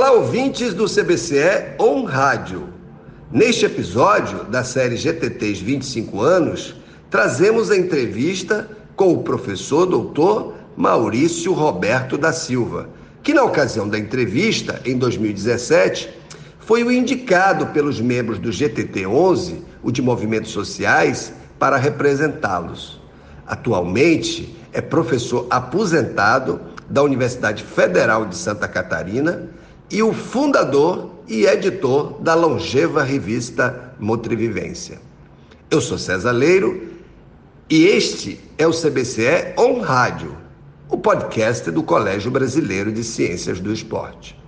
Olá, ouvintes do CBCE On Rádio. Neste episódio da série GTTs 25 anos, trazemos a entrevista com o professor doutor Maurício Roberto da Silva, que na ocasião da entrevista, em 2017, foi o indicado pelos membros do GTT 11, o de Movimentos Sociais, para representá-los. Atualmente é professor aposentado da Universidade Federal de Santa Catarina e o fundador e editor da longeva revista Motrivivência. Eu sou César Leiro e este é o CBCE On Rádio, o podcast do Colégio Brasileiro de Ciências do Esporte.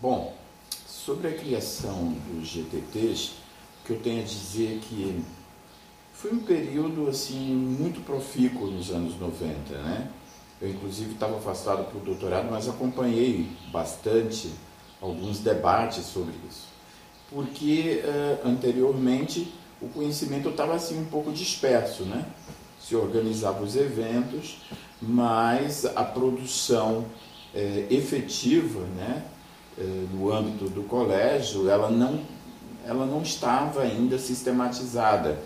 Bom, sobre a criação dos GTTs, o que eu tenho a dizer é que foi um período assim muito profícuo nos anos 90, né? Eu inclusive estava afastado para o doutorado, mas acompanhei bastante alguns debates sobre isso, porque uh, anteriormente o conhecimento estava assim um pouco disperso, né? Se organizava os eventos, mas a produção eh, efetiva, né, eh, no âmbito do colégio, ela não, ela não estava ainda sistematizada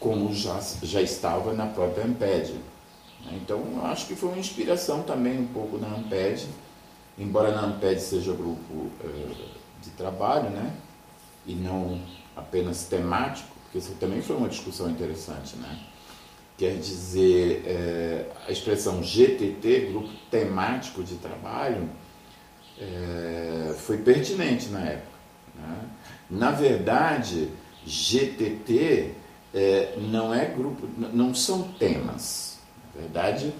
como já, já estava na própria Amped. Então, acho que foi uma inspiração também um pouco na Amped, embora na Amped seja grupo uh, de trabalho, né? e não apenas temático, porque isso também foi uma discussão interessante. Né? Quer dizer, é, a expressão GTT, Grupo Temático de Trabalho, é, foi pertinente na época. Né? Na verdade, GTT é, não é grupo, não são temas. Verdade,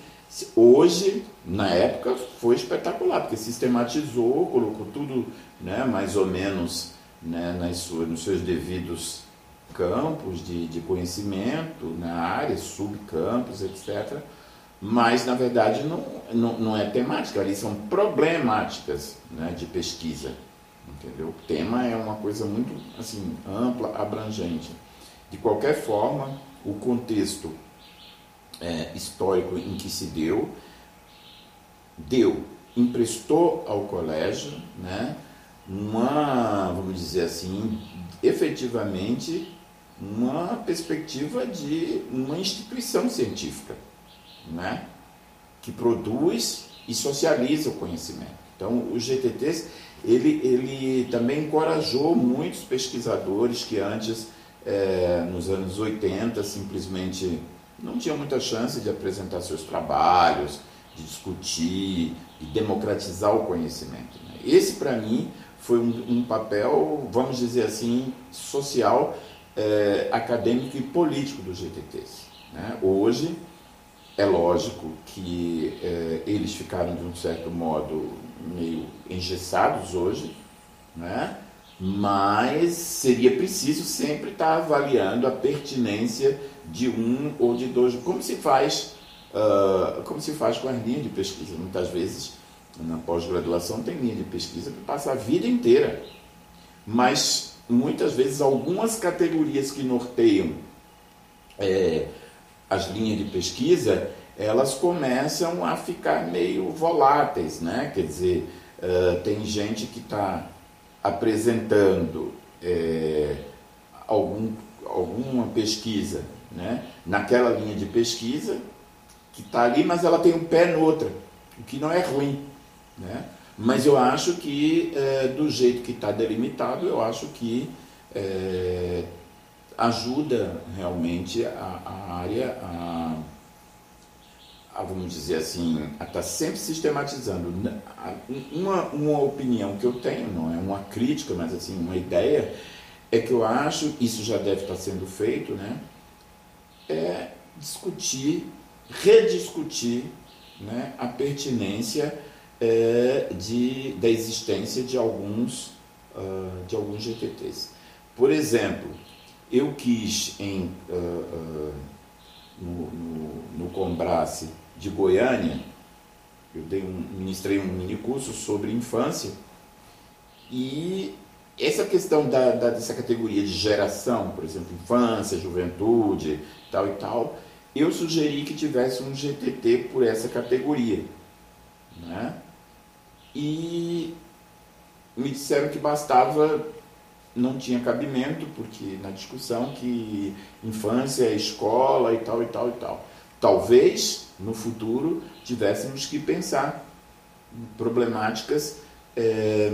hoje, na época, foi espetacular, porque sistematizou, colocou tudo né, mais ou menos né, nas suas, nos seus devidos campos de, de conhecimento, na área, subcampos, etc. Mas, na verdade, não, não, não é temática, ali são problemáticas né, de pesquisa. Entendeu? O tema é uma coisa muito assim, ampla, abrangente. De qualquer forma, o contexto é, histórico em que se deu, deu, emprestou ao colégio né, uma, vamos dizer assim, efetivamente uma perspectiva de uma instituição científica, né, que produz e socializa o conhecimento. Então, o GTTs, ele, ele também encorajou muitos pesquisadores que antes é, nos anos 80 simplesmente não tinha muita chance de apresentar seus trabalhos, de discutir e democratizar o conhecimento. Né? Esse, para mim, foi um, um, papel, vamos dizer assim, social, é, acadêmico e político dos GTTs. Né? Hoje, é lógico que é, eles ficaram, de um certo modo, meio engessados hoje, né? Mas seria preciso sempre estar avaliando a pertinência de um ou de dois, como se faz, uh, como se faz com as linhas de pesquisa. Muitas vezes, na pós-graduação, tem linha de pesquisa que passa a vida inteira, mas muitas vezes algumas categorias que norteiam é, as linhas de pesquisa, elas começam a ficar meio voláteis, né? Quer dizer, uh, tem gente que está apresentando é, algum, alguma pesquisa né, naquela linha de pesquisa que está ali, mas ela tem um pé noutra, o que não é ruim. Né? Mas eu acho que, é, do jeito que está delimitado, eu acho que é, ajuda realmente a, a área a vamos dizer assim, a estar tá sempre sistematizando. Uma, uma opinião que eu tenho, não é uma crítica, mas assim, uma ideia, é que eu acho, isso já deve estar sendo feito, né? É discutir, rediscutir né, a pertinência é, de, da existência de alguns, uh, de alguns GTTs. Por exemplo, eu quis em, uh, uh, no, no, no Combrace de Goiânia, eu ministrei um mini curso sobre infância e essa questão da, da, dessa categoria de geração, por exemplo, infância, juventude, tal e tal, eu sugeri que tivesse um GTT por essa categoria, né? e me disseram que bastava, não tinha cabimento, porque na discussão que infância é escola e tal e tal e tal. Talvez no futuro tivéssemos que pensar em problemáticas é,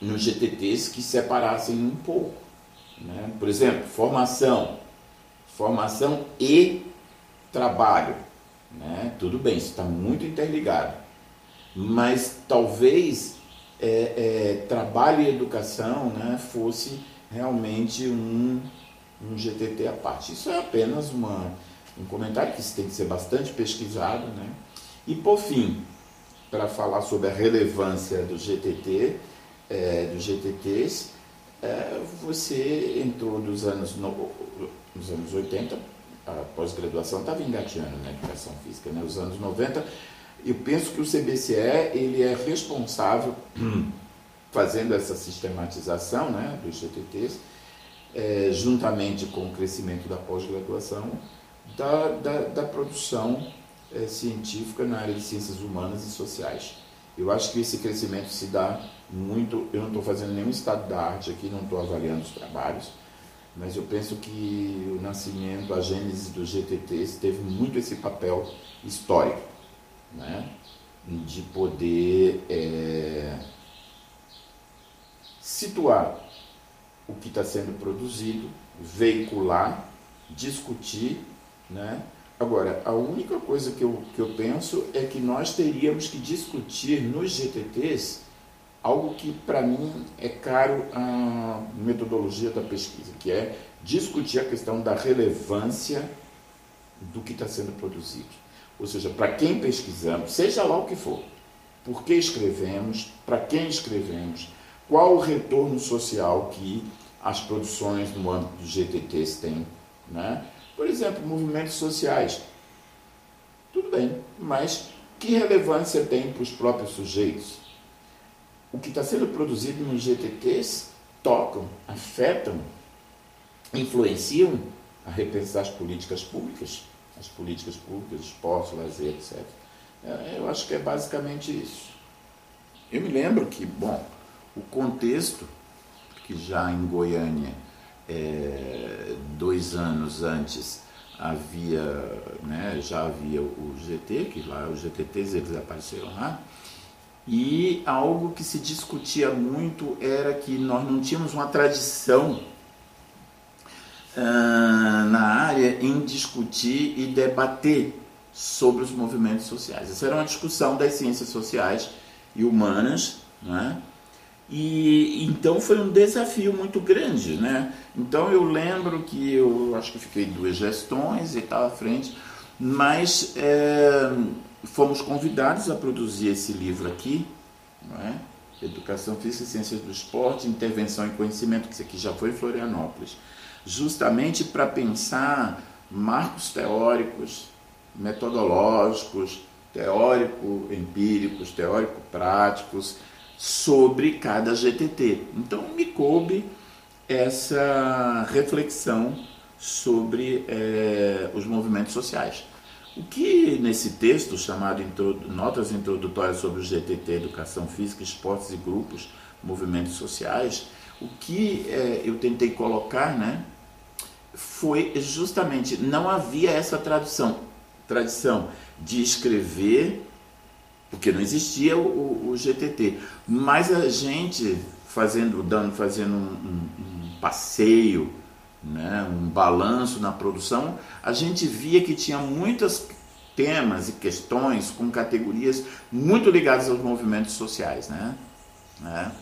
nos GTTs que separassem um pouco. Né? Por exemplo, formação, formação e trabalho. Né? Tudo bem, isso está muito interligado. Mas talvez é, é, trabalho e educação né, fosse realmente um, um GTT à parte. Isso é apenas uma, um comentário que tem que ser bastante pesquisado. Né? E por fim, para falar sobre a relevância do GTT, é, dos GTTs, é, você entrou nos anos, no, nos anos 80, a pós-graduação estava engateando na educação física, né? Os anos 90, eu penso que o CBCE ele é responsável, fazendo essa sistematização né, dos GTTs, é, juntamente com o crescimento da pós-graduação, da, da, da, produção é, científica na área de ciências humanas e sociais. Eu acho que esse crescimento se dá muito. Eu não estou fazendo nenhum estado da arte aqui, não estou avaliando os trabalhos, mas eu penso que o nascimento, a gênese do GTT teve muito esse papel histórico, né? de poder é, situar o que está sendo produzido, veicular, discutir, né? Agora, a única coisa que eu, que eu penso é que nós teríamos que discutir nos GTTs algo que para mim é caro a metodologia da pesquisa, que é discutir a questão da relevância do que está sendo produzido. Ou seja, para quem pesquisamos, seja lá o que for, por que escrevemos, para quem escrevemos, qual o retorno social que as produções no âmbito dos GTTs têm. Né? Por exemplo, movimentos sociais. Tudo bem, mas que relevância tem para os próprios sujeitos? o que está sendo produzido nos GTTs tocam, afetam, influenciam a repensar as políticas públicas, as políticas públicas, esporte, lazer, etc. É, eu acho que é basicamente isso. Eu me lembro que, bom, o contexto, que já em Goiânia, é, dois anos antes, havia, né, já havia o GT, que lá os GTTs eles apareceram lá, e algo que se discutia muito era que nós não tínhamos uma tradição uh, na área em discutir e debater sobre os movimentos sociais. Essa era uma discussão das ciências sociais e humanas, né? E então foi um desafio muito grande, né? Então eu lembro que eu acho que fiquei duas gestões e tal à frente, mas é, fomos convidados a produzir esse livro aqui, é? Educação Física e Ciências do Esporte, Intervenção e Conhecimento, que isso aqui já foi em Florianópolis, justamente para pensar marcos teóricos, metodológicos, teórico-empíricos, teórico-práticos, sobre cada GTT. Então me coube essa reflexão sobre é, os movimentos sociais. O que nesse texto chamado Notas Introdutórias sobre o GTT, Educação Física, Esportes e Grupos, Movimentos Sociais, o que é, eu tentei colocar, né, foi justamente, não havia essa tradução, tradição de escrever, porque não existia o, o, GTT, mas a gente fazendo, dando, fazendo um, um, um passeio né, um balanço na produção, a gente via que tinha muitos temas e questões com categorias muito ligadas aos movimentos sociais. Né? né?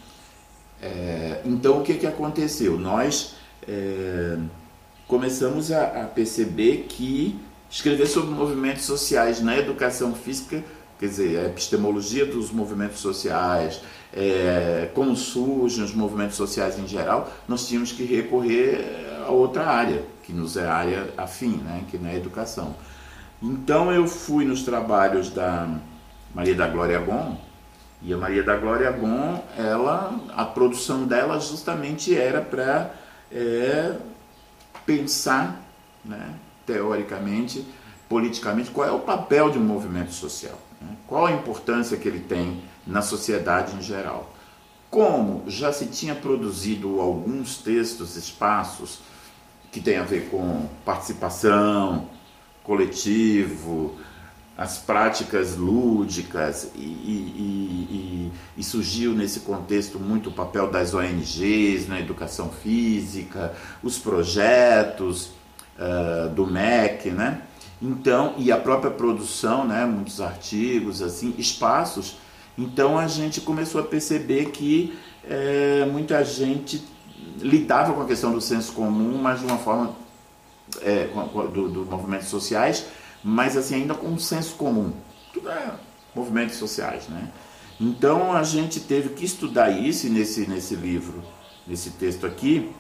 É, então, o que, que aconteceu? Nós é, começamos a, a perceber que escrever sobre movimentos sociais na educação física quer dizer, a epistemologia dos movimentos sociais, é, como surgem os movimentos sociais em geral, nós tínhamos que recorrer a outra área, que nos é área afim, né, que não é a educação. Então eu fui nos trabalhos da Maria da Glória Gon, e a Maria da Glória Gon, ela, a produção dela justamente era para é, pensar, né, teoricamente, politicamente, qual é o papel de um movimento social? Qual a importância que ele tem na sociedade em geral. Como já se tinha produzido alguns textos, espaços que têm a ver com participação, coletivo, as práticas lúdicas e, e, e, e, surgiu nesse contexto muito o papel das ONGs na educação física, os projetos uh, do MEC, né? Então, e a própria produção, né? Muitos artigos, assim, espaços. Então a gente começou a perceber que é, muita gente lidava com a questão do senso comum, mas de uma forma é, do, movimentos sociais, mas assim ainda com um senso comum. Tudo é movimentos sociais, né? Então a gente teve que estudar isso nesse, nesse livro, nesse texto aqui,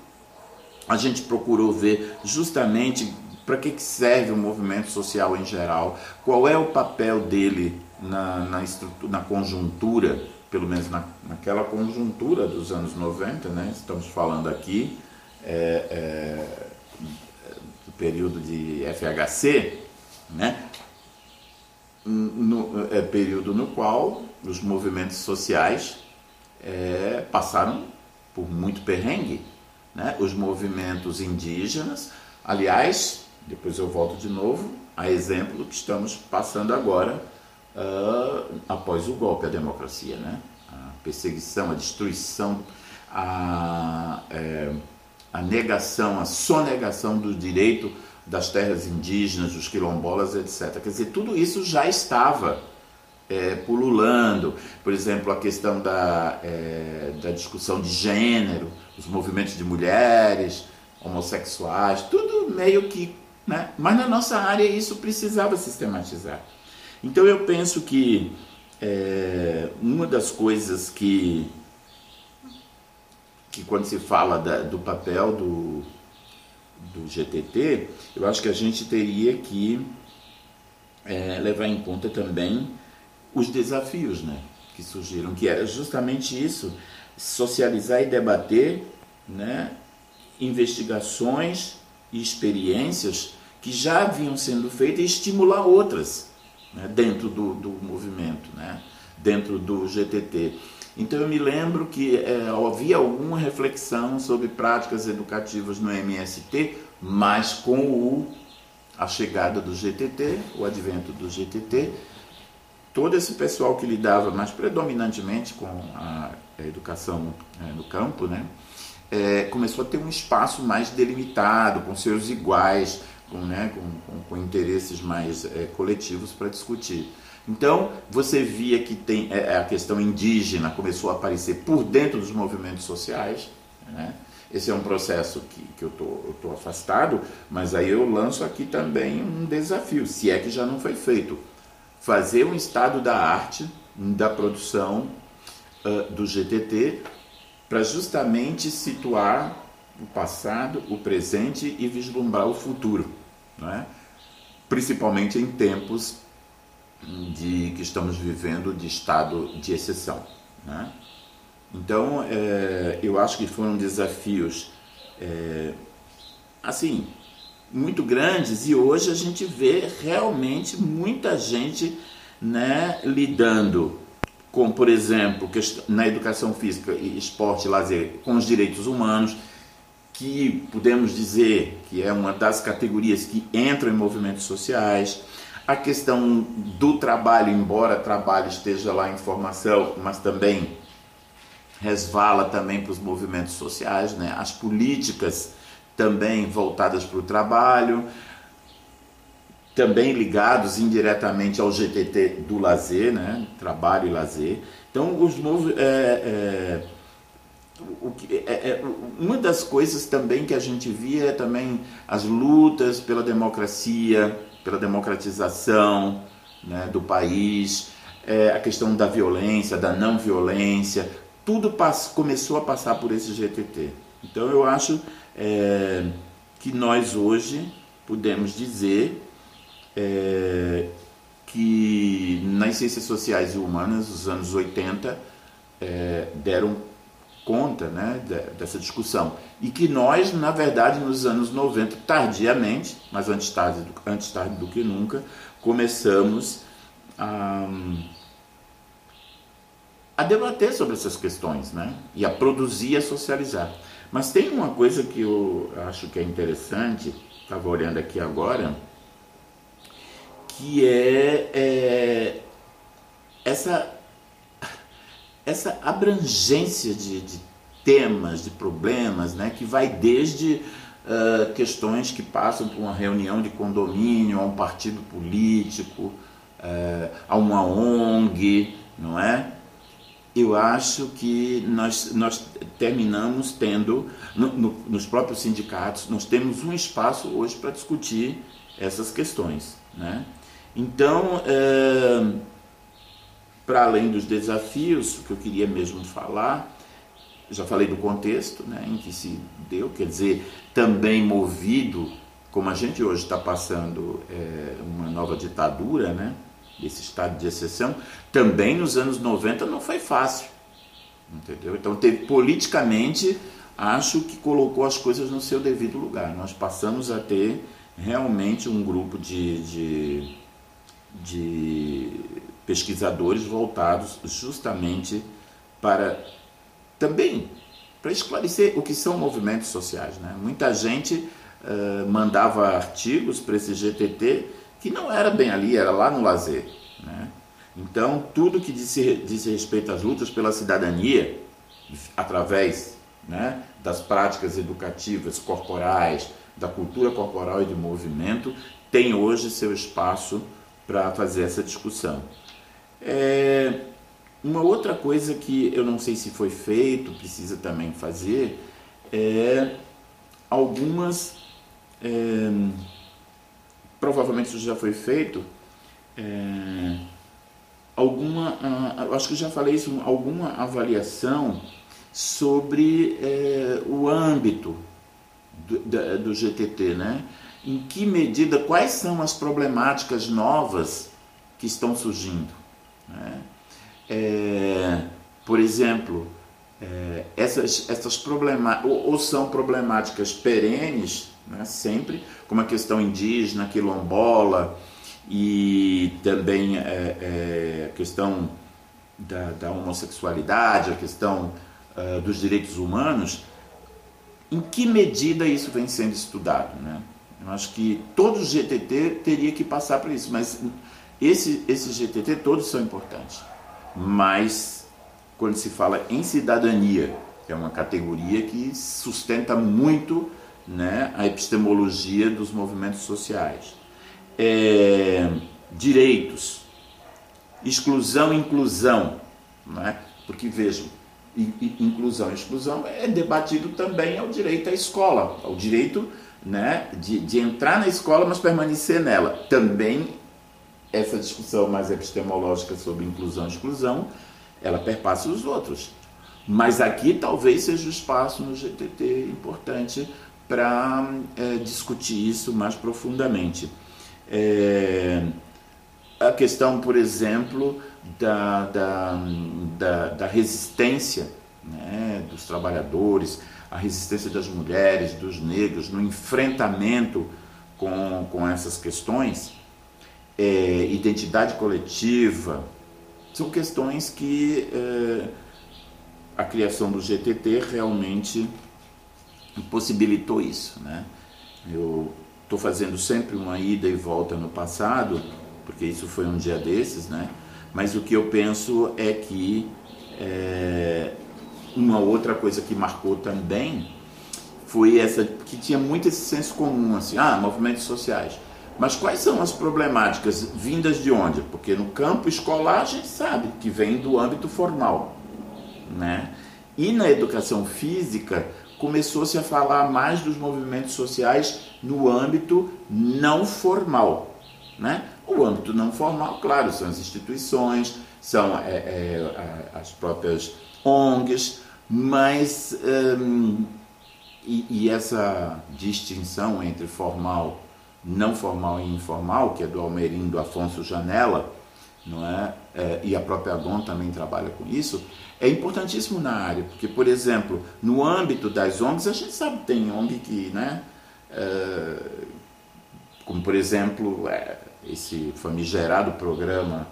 a gente procurou ver justamente para que, que serve o movimento social em geral, qual é o papel dele na, na, na conjuntura, pelo menos na, naquela conjuntura dos anos 90, né? estamos falando aqui é, é, do período de FHC, né? No, é período no qual os movimentos sociais é, passaram por muito perrengue. Né? Os movimentos indígenas, aliás, depois eu volto de novo a exemplo que estamos passando agora uh, após o golpe à democracia. Né? A perseguição, a destruição, a, é, a negação, a sonegação do direito das terras indígenas, dos quilombolas, etc. Quer dizer, tudo isso já estava é, pululando. Por exemplo, a questão da, é, da discussão de gênero, os movimentos de mulheres, homossexuais, tudo meio que. Né? Mas na nossa área isso precisava sistematizar. Então eu penso que é, uma das coisas que, que quando se fala da, do papel do, do GTT, eu acho que a gente teria que é, levar em conta também os desafios né, que surgiram, que era justamente isso, socializar e debater né, investigações e experiências que já haviam sendo feitas e estimular outras né, dentro do, do movimento, né, dentro do GTT. Então eu me lembro que é, havia alguma reflexão sobre práticas educativas no MST, mas com o, a chegada do GTT, o advento do GTT, todo esse pessoal que lidava mais predominantemente com a, a educação é, no campo, né, é, começou a ter um espaço mais delimitado, com seus iguais, com, né, com, com, com interesses mais é, coletivos para discutir. Então, você via que tem é, é, a questão indígena começou a aparecer por dentro dos movimentos sociais. Né? Esse é um processo que, que eu estou afastado, mas aí eu lanço aqui também um desafio, se é que já não foi feito. Fazer um estado da arte, da produção uh, do GTT, para justamente situar o passado, o presente e vislumbrar o futuro. Né? Principalmente em tempos de que estamos vivendo de estado de exceção. Né? Então, é, eu acho que foram desafios é, assim muito grandes e hoje a gente vê realmente muita gente né, lidando com, por exemplo, na educação física, esporte e lazer, com os direitos humanos, que podemos dizer que é uma das categorias que entram em movimentos sociais a questão do trabalho, embora trabalho esteja lá em formação, mas também resvala também para os movimentos sociais, né? as políticas também voltadas para o trabalho, também ligados indiretamente ao GTT do lazer, né? trabalho e lazer. Então, os movimentos. É, é, é, é, uma das coisas também que a gente via é também as lutas pela democracia, pela democratização né, do país, é, a questão da violência, da não violência, tudo começou a passar por esse GTT. Então eu acho é, que nós hoje podemos dizer é, que nas ciências sociais e humanas, os anos 80, é, deram conta né, dessa discussão. E que nós, na verdade, nos anos 90, tardiamente, mas antes tarde, antes tarde do que nunca, começamos a, a debater sobre essas questões, né? E a produzir e a socializar. Mas tem uma coisa que eu acho que é interessante, estava olhando aqui agora, que é, é essa, essa abrangência de, de, temas, de problemas, né? Que vai desde uh, questões que passam por uma reunião de condomínio, a um partido político, uh, a uma ONG, não é? eu acho que nós, nós terminamos tendo, no, no, nos próprios sindicatos, nós temos um espaço hoje para discutir essas questões. Né? Então, é, para além dos desafios, que eu queria mesmo falar, já falei do contexto né, em que se deu, quer dizer, também movido, como a gente hoje está passando é, uma nova ditadura, né? esse estado de exceção, também nos anos 90 não foi fácil. Entendeu? Então, teve, politicamente, acho que colocou as coisas no seu devido lugar. Nós passamos a ter realmente um grupo de, de, de pesquisadores voltados justamente para também para esclarecer o que são movimentos sociais. Né? Muita gente uh, mandava artigos para esse GTT que não era bem ali, era lá no lazer. Né? Então, tudo que diz, diz respeito às lutas pela cidadania, através né, das práticas educativas corporais, da cultura corporal e de movimento, tem hoje seu espaço para fazer essa discussão. É, uma outra coisa que eu não sei se foi feito, precisa também fazer, é algumas. É, provavelmente isso já foi feito, é, alguma, eu acho que já falei isso, alguma avaliação sobre é, o âmbito do, do, GTT, né? Em que medida, quais são as problemáticas novas que estão surgindo? Né? É, por exemplo, é, essas, essas problemáticas, ou, ou, são problemáticas perenes, né, sempre, como a questão indígena, quilombola, e também é, é, a questão da, da, homossexualidade, a questão uh, dos direitos humanos, em que medida isso vem sendo estudado? Né? Eu acho que todo GTT teria que passar por isso, mas esse, esse GTT todos são importantes. Mas quando se fala em cidadania, é uma categoria que sustenta muito né, a epistemologia dos movimentos sociais. É, direitos, exclusão inclusão, né? porque vejam, inclusão exclusão é debatido também ao direito à escola, ao direito né, de, de entrar na escola, mas permanecer nela. Também essa discussão mais epistemológica sobre inclusão e exclusão, ela perpassa os outros. Mas aqui talvez seja o espaço no GTT importante para é, discutir isso mais profundamente. É, a questão, por exemplo, da, da, da, da resistência né, dos trabalhadores, a resistência das mulheres, dos negros, no enfrentamento com, com essas questões, é, identidade coletiva, são questões que é, a criação do GTT realmente possibilitou isso. Né? Eu estou fazendo sempre uma ida e volta no passado, porque isso foi um dia desses, né? mas o que eu penso é que é, uma outra coisa que marcou também foi essa, que tinha muito esse senso comum, assim, ah, movimentos sociais. Mas quais são as problemáticas vindas de onde? Porque no campo escolar a gente sabe que vem do âmbito formal, né? E na educação física começou-se a falar mais dos movimentos sociais no âmbito não formal. Né? O âmbito não formal, claro, são as instituições, são é, é, as próprias ONGs, mas hum, e, e, essa distinção entre formal, não formal e informal, que é do Almerindo Afonso Janela, não é? é e a própria Agon também trabalha com isso, é importantíssimo na área, porque, por exemplo, no âmbito das ONGs, a gente sabe que tem ONG que, né, é, como por exemplo, é, esse famigerado programa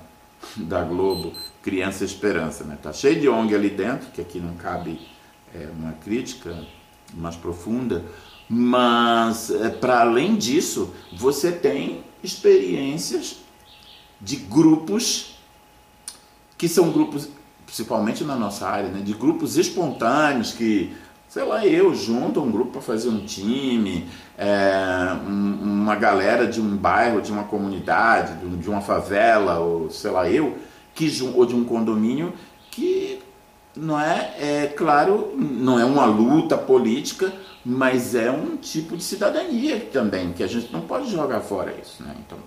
da Globo, Criança Esperança. Né? Tá cheio de ONG ali dentro, que aqui não cabe é, uma crítica mais profunda, mas é, para além disso, você tem experiências de grupos que são grupos, principalmente na nossa área, né, de grupos espontâneos que, sei lá, eu junto um grupo para fazer um time, é, um, uma galera de um bairro, de uma comunidade, de uma favela, ou sei lá, eu, que, ou de um condomínio, que não é, é claro, não é uma luta política, mas é um tipo de cidadania também, que a gente não pode jogar fora isso. Né? Então,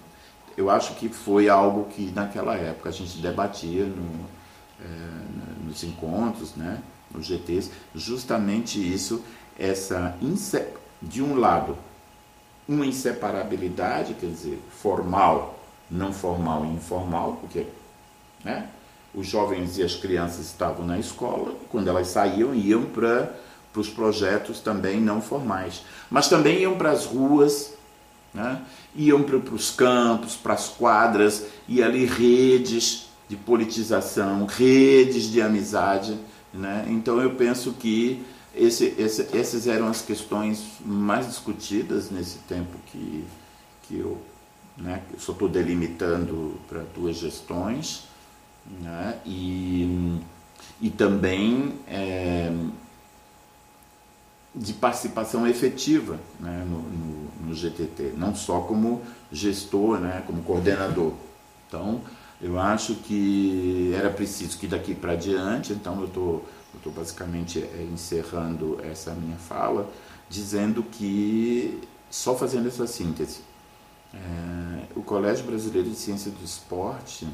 eu acho que foi algo que naquela época a gente debatia no, é, nos encontros, né, nos GTs, justamente isso, essa de um lado uma inseparabilidade, quer dizer, formal, não formal e informal, porque né, os jovens e as crianças estavam na escola, quando elas saíam, iam para os projetos também não formais, mas também iam para as ruas, né? iam para os campos, para as quadras, e ali redes de politização, redes de amizade. Né? Então eu penso que esse, esse, essas eram as questões mais discutidas nesse tempo que, que eu, né, eu só estou delimitando para duas gestões. Né? E, e também é, de participação efetiva né, no, no, no, GTT, não só como gestor, né, como coordenador. Então, eu acho que era preciso que daqui para diante, então eu estou estou basicamente é, encerrando essa minha fala, dizendo que, só fazendo essa síntese, é, o Colégio Brasileiro de Ciência do Esporte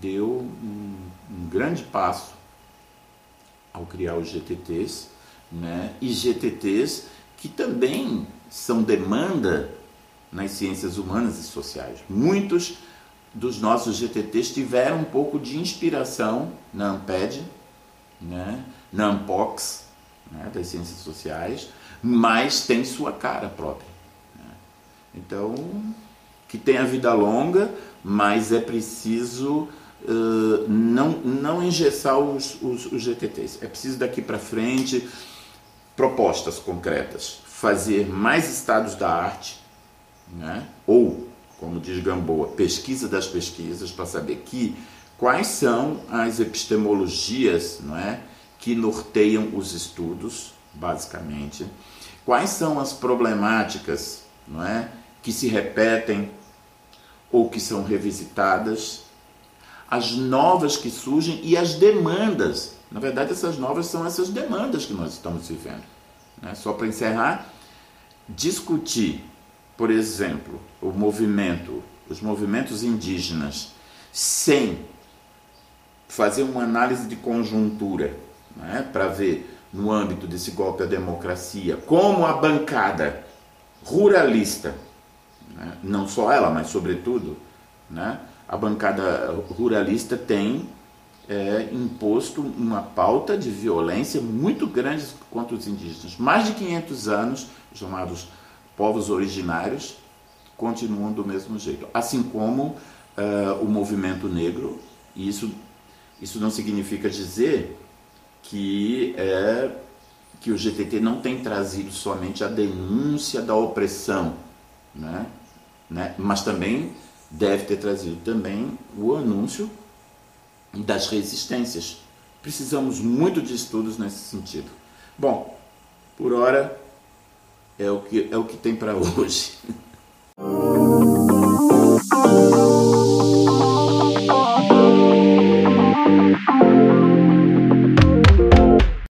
deu um, um grande passo ao criar os GTTs, né? e GTTs que também são demanda nas ciências humanas e sociais. Muitos dos nossos GTTs tiveram um pouco de inspiração na AMPED, né? na AMPOX, né? das ciências sociais, mas tem sua cara própria. Né? Então, que tenha vida longa, mas é preciso uh, não, não engessar os, os, os GTTs. É preciso daqui para frente propostas concretas, fazer mais estados da arte, né? ou, como diz Gamboa, pesquisa das pesquisas, para saber que quais são as epistemologias não é, que norteiam os estudos, basicamente, quais são as problemáticas não é, que se repetem ou que são revisitadas, as novas que surgem e as demandas na verdade, essas novas são essas demandas que nós estamos vivendo. Né? Só para encerrar, discutir, por exemplo, o movimento, os movimentos indígenas, sem fazer uma análise de conjuntura, né? para ver no âmbito desse golpe à democracia como a bancada ruralista, né? não só ela, mas sobretudo, né? A bancada ruralista tem é, imposto uma pauta de violência muito grande contra os indígenas. Mais de 500 anos, chamados povos originários, continuam do mesmo jeito. Assim como uh, o movimento negro, e isso, isso não significa dizer que, é, que o GTT não tem trazido somente a denúncia da opressão, né? Né? mas também deve ter trazido também o anúncio das resistências. Precisamos muito de estudos nesse sentido. Bom, por hora é o que, é o que tem para hoje.